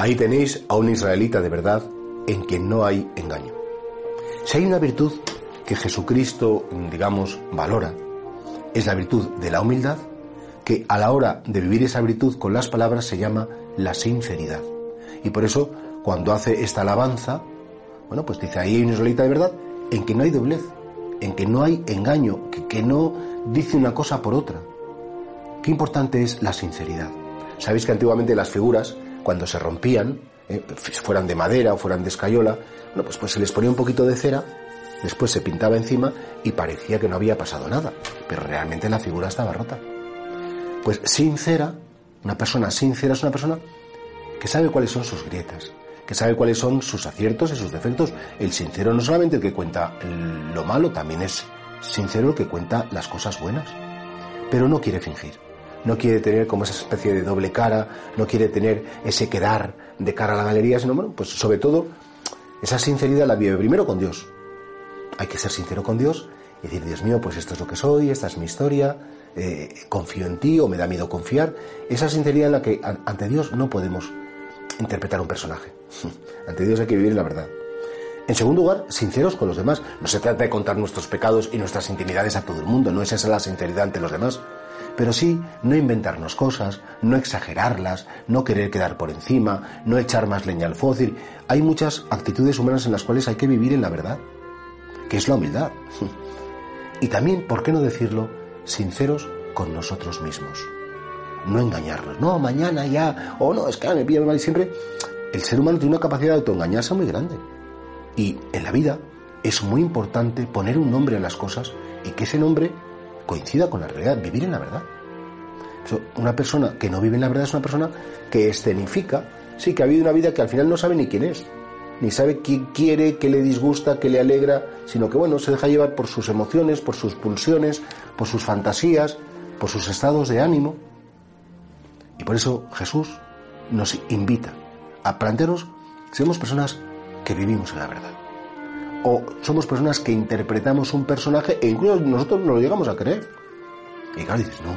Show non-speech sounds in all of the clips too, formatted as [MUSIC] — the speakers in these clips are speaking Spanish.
Ahí tenéis a un israelita de verdad en quien no hay engaño. Si hay una virtud que Jesucristo, digamos, valora, es la virtud de la humildad, que a la hora de vivir esa virtud con las palabras se llama la sinceridad. Y por eso, cuando hace esta alabanza, bueno, pues dice, ahí hay un israelita de verdad en que no hay doblez, en que no hay engaño, que, que no dice una cosa por otra. Qué importante es la sinceridad. Sabéis que antiguamente las figuras, cuando se rompían, eh, fueran de madera o fueran de escayola, bueno, pues, pues se les ponía un poquito de cera, después se pintaba encima y parecía que no había pasado nada, pero realmente la figura estaba rota. Pues sincera, una persona sincera es una persona que sabe cuáles son sus grietas, que sabe cuáles son sus aciertos y sus defectos. El sincero no solamente el que cuenta lo malo, también es sincero el que cuenta las cosas buenas, pero no quiere fingir no quiere tener como esa especie de doble cara, no quiere tener ese quedar de cara a la galería, sino, bueno, pues sobre todo, esa sinceridad la vive primero con Dios. Hay que ser sincero con Dios y decir, Dios mío, pues esto es lo que soy, esta es mi historia, eh, confío en ti o me da miedo confiar. Esa sinceridad en la que ante Dios no podemos interpretar un personaje. [LAUGHS] ante Dios hay que vivir la verdad. En segundo lugar, sinceros con los demás. No se trata de contar nuestros pecados y nuestras intimidades a todo el mundo, no es esa la sinceridad ante los demás pero sí no inventarnos cosas, no exagerarlas, no querer quedar por encima, no echar más leña al fósil. Hay muchas actitudes humanas en las cuales hay que vivir en la verdad, que es la humildad. [LAUGHS] Y también, ¿por qué no decirlo? Sinceros con nosotros mismos. No engañarnos. No, mañana ya. O no, es que me pilla mal. Siempre el ser humano tiene una capacidad de autoengañarse muy grande. Y en la vida es muy importante poner un nombre a las cosas y que ese nombre coincida con la realidad, vivir en la verdad. Una persona que no vive en la verdad es una persona que escenifica, sí, que ha vivido una vida que al final no sabe ni quién es, ni sabe qué quiere, qué le disgusta, qué le alegra, sino que bueno, se deja llevar por sus emociones, por sus pulsiones, por sus fantasías, por sus estados de ánimo. Y por eso Jesús nos invita a plantearnos si personas que vivimos en la verdad o somos personas que interpretamos un personaje e incluso nosotros no lo llegamos a creer. Y claro, dices, no,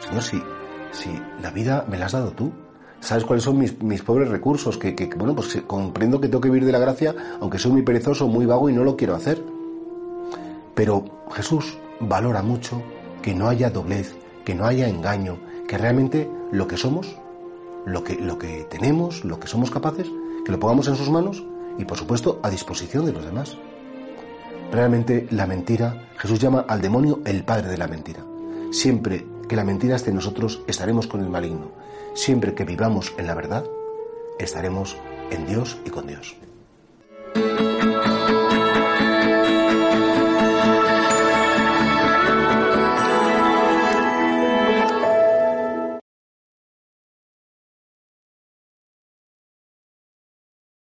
Señor, si, si la vida me la has dado tú, sabes cuáles son mis, mis pobres recursos, que, que, bueno, pues comprendo que tengo que vivir de la gracia, aunque soy muy perezoso, muy vago y no lo quiero hacer. Pero Jesús valora mucho que no haya doblez, que no haya engaño, que realmente lo que somos, lo que, lo que tenemos, lo que somos capaces, que lo pongamos en sus manos y por supuesto a disposición de los demás. Realmente la mentira, Jesús llama al demonio el padre de la mentira. Siempre que la mentira esté en nosotros, estaremos con el maligno. Siempre que vivamos en la verdad, estaremos en Dios y con Dios.